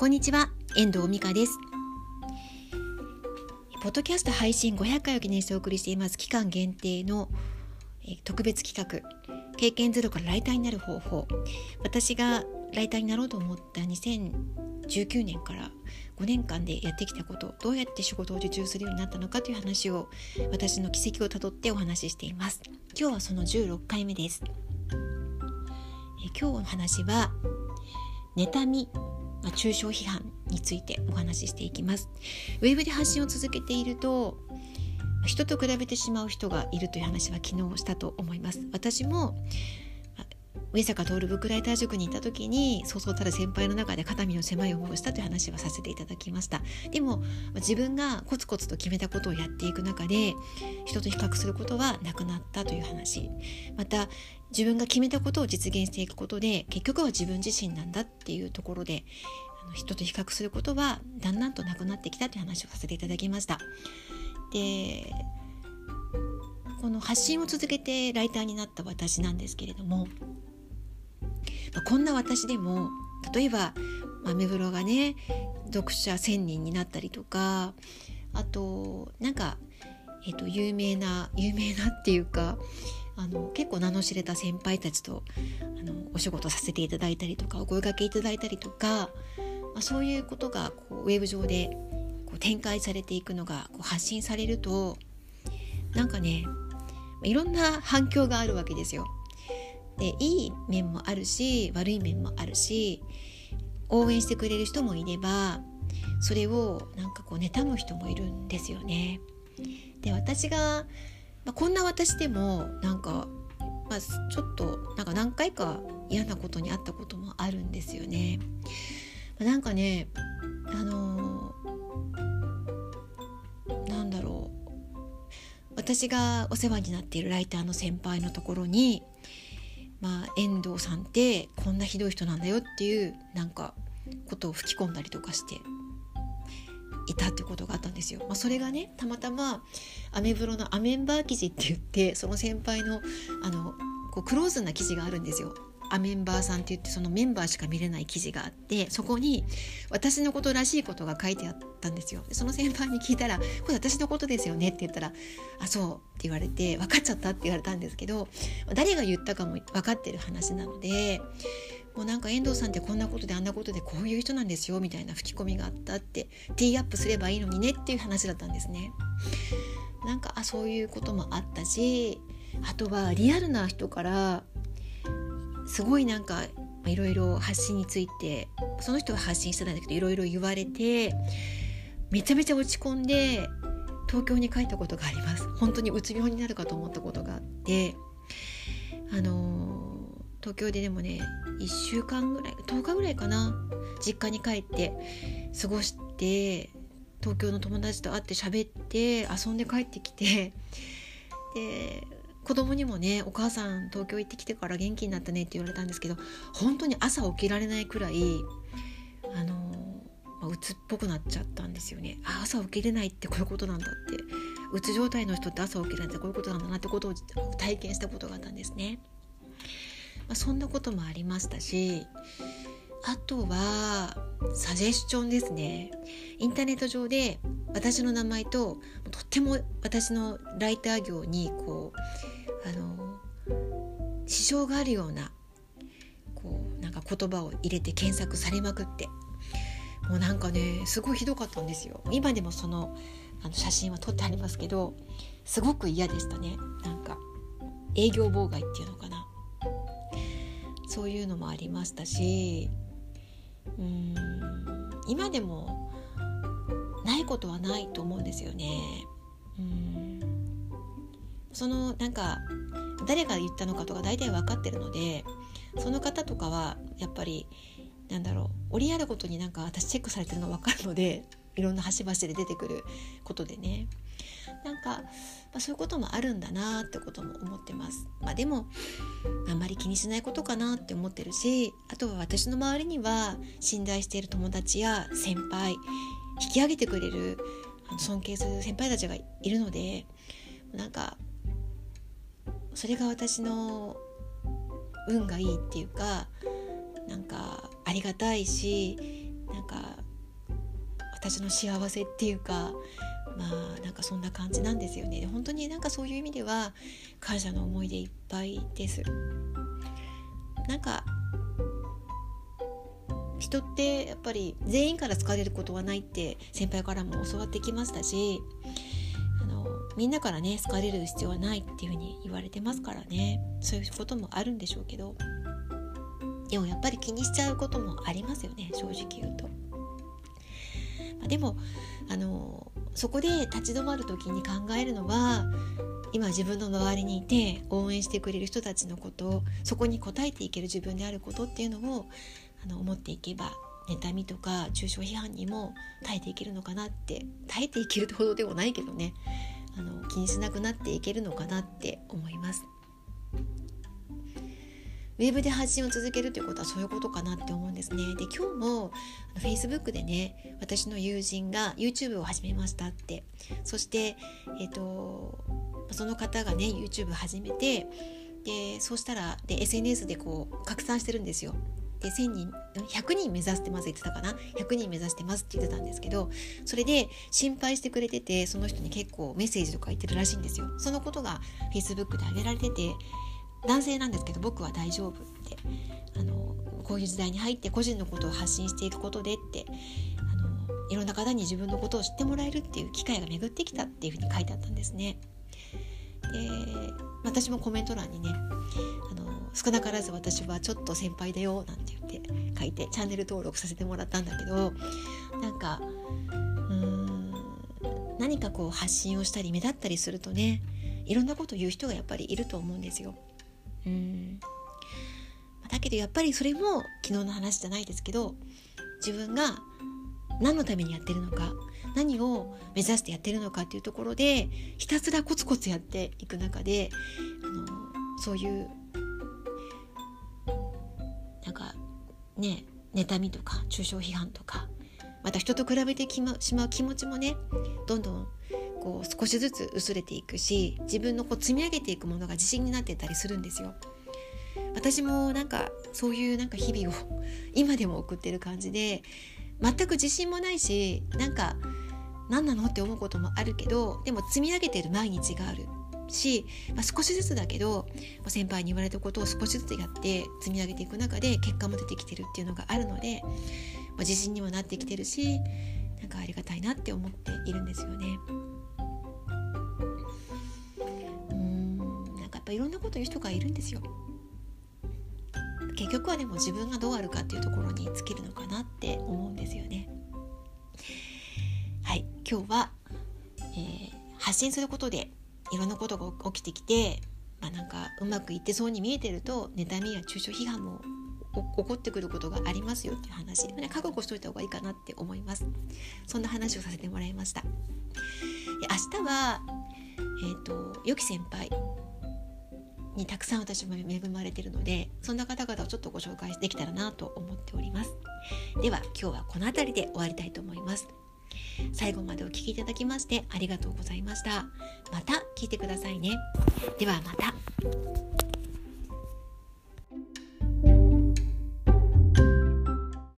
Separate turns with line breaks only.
こんにちは、遠藤美香です。ポッドキャスト配信500回を記念してお送りしています。期間限定の特別企画経験ゼロからライターになる方法。私がライターになろうと思った2019年から5年間でやってきたことどうやって仕事を受注するようになったのかという話を私の軌跡をたどってお話ししています。今日はその16回目です。え今日の話は妬みまあ、抽象批判についてお話ししていきます。ウェブで発信を続けていると人と比べてしまう人がいるという話は昨日したと思います。私も上坂徹ブックライター塾に行った時にそうそうたる先輩の中で肩身の狭い思いをしたという話はさせていただきましたでも自分がコツコツと決めたことをやっていく中で人と比較することはなくなったという話また自分が決めたことを実現していくことで結局は自分自身なんだっていうところで人と比較することはだんだんとなくなってきたという話をさせていただきました。でこの発信を続けてライターになった私なんですけれども、こんな私でも例えばアメブロがね読者1,000人になったりとかあとなんか、えー、と有名な有名なっていうかあの結構名の知れた先輩たちとあのお仕事させていただいたりとかお声がけいただいたりとか、まあ、そういうことがこうウェブ上でこう展開されていくのがこう発信されるとなんかねいろんな反響があるわけですよ。でいい面もあるし悪い面もあるし応援してくれる人もいればそれをなんかこう妬む人もいるんですよね。で私がまあ、こんな私でもなんか、まあ、ちょっとなんか何回か嫌なことにあったこともあるんですよね。まあ、なんかねあのー、なんだろう私がお世話になっているライターの先輩のところに、まあ、遠藤さんってこんなひどい人なんだよっていうなんかことを吹き込んだりとかしていたってことがあったんですよ。まあ、それがねたまたまアメブロのアメンバー記事って言ってその先輩のあのこうクローズな記事があるんですよ。アメンバーさんって言ってそのメンバーしか見れない記事があってそこに私のことらしいことが書いてあったんですよ。その先輩に聞いたら「これ私のことですよね」って言ったら「あそう」って言われて「分かっちゃった」って言われたんですけど誰が言ったかも分かってる話なのでもうなんか遠藤さんってこんなことであんなことでこういう人なんですよみたいな吹き込みがあったってティーアップすればいいのにねっていう話だったんですね。なんかあそういうこともあったしあとはリアルな人からすごいなんかいろいろ発信についてその人は発信してないんだけどいろいろ言われてめちゃめちゃ落ち込んで東京に帰ったことがあります。本当にうつ病になるかと思ったことがあってあの東京ででもね1週間ぐらい10日ぐらいかな実家に帰って過ごして東京の友達と会って喋って遊んで帰ってきてで子供にもね「お母さん東京行ってきてから元気になったね」って言われたんですけど本当に朝起きられないくらいあの、まあ、うつっぽくなっちゃったんですよね。あ朝起きれないってこういうことなんだってうつ状態の人って朝起きれないってこういうことなんだなってことを体験したことがあったんですね。まあ、そんなこともありましたしあとはサジェスチョンですねインターネット上で私の名前ととっても私のライター業にこうあの支障があるようなこうなんか言葉を入れて検索されまくってもうなんかねすごいひどかったんですよ。今でもそのあの写真は撮ってありますけどすごく嫌でしたね。なんか営業妨害っていうのかな。そういうのもありましたしうん今でもないことはないと思うんですよね。うん。そのなんか誰が言ったのかとか大体分かってるのでその方とかはやっぱりなんだろう折り合うことになんか私チェックされてるの分かるのでいろんな端々で出てくることでねなんか、まあ、そういうこともあるんだなってことも思ってます。まあ、でもあんまり気にしないことかなって思ってるしあとは私の周りには信頼している友達や先輩引き上げてくれる尊敬する先輩たちがいるのでなんかそれが私の運がいいっていうかなんかありがたいしなんか私の幸せっていうかまあなんかそんな感じなんですよね。本当になんかそういう意味では感謝の思いでいっぱいです。なんか人ってやっぱり全員から好かれることはないって先輩からも教わってきましたしみんなからね好かれる必要はないっていうふうに言われてますからね。そういうこともあるんでしょうけど。でもやっぱり気にしちゃうこともありますよね正直言うと。まあ、でもあのそこで立ち止まる時に考えるのは今自分の周りにいて応援してくれる人たちのことそこに応えていける自分であることっていうのをあの思っていけば妬みとか抽象批判にも耐えていけるのかなって耐えていけるほどでもないけどね。あの気にしなくなっていけるのかなって思います。ウェブで発信を続けるということはそういうことかなって思うんですね。で今日も Facebook でね私の友人が YouTube を始めましたってそして、えーと、その方がね YouTube 始めてでそうしたらで SNS でこう拡散してるんですよ。で1000人100人目指してます言ってたかな？100人目指してますって言ってたんですけどそれで心配してくれててその人に結構メッセージとか言ってるらしいんですよそのことが Facebook で上げられてて男性なんですけど僕は大丈夫ってあのこういう時代に入って個人のことを発信していくことでってあのいろんな方に自分のことを知ってもらえるっていう機会が巡ってきたっていうふうに書いてあったんですね。で私もコメント欄にねあの少なからず私はちょっと先輩だよなんて言って書いてチャンネル登録させてもらったんだけどなんかうーん何かこう発信をしたり目立ったりするとねいろんなこと言う人がやっぱりいると思うんですよ。うんだけどやっぱりそれも昨日の話じゃないですけど自分が何のためにやってるのか何を目指してやってるのかっていうところでひたすらコツコツやっていく中であのそういうなんかね妬みとか抽象批判とかまた人と比べてしまう気持ちもねどんどんこう少しずつ薄れていくし自分のこう積み上げていくものが自信になってたりするんですよ。私もなんかそういうなんか日々を 今でも送ってる感じで全く自信もないしなんか何なのって思うこともあるけどでも積み上げてる毎日があるし、まあ、少しずつだけど先輩に言われたことを少しずつやって積み上げていく中で結果も出てきてるっていうのがあるので、まあ、自信にもなってきてるしなんかありがたいなって思っているんですよね。うんなんかやっぱいろんなこと言う人がいるんですよ。結局はでも自分がどうあるかっていうところに尽きるのかなって思うんですよね。はい今日は、えー、発信することでいろんなことが起きてきて、まあ、なんかうまくいってそうに見えてると妬みや抽象批判も起こってくることがありますよっていう話、ね、覚悟しといた方がいいかなって思います。そんな話をさせてもらいました。明日はえっ、ー、と良き先輩にたくさん私も恵まれているのでそんな方々をちょっとご紹介できたらなと思っております。では今日はこの辺りで終わりたいと思います。最後までお聴きいただきましてありがとうございました。また聞いてくださいね。ではまた。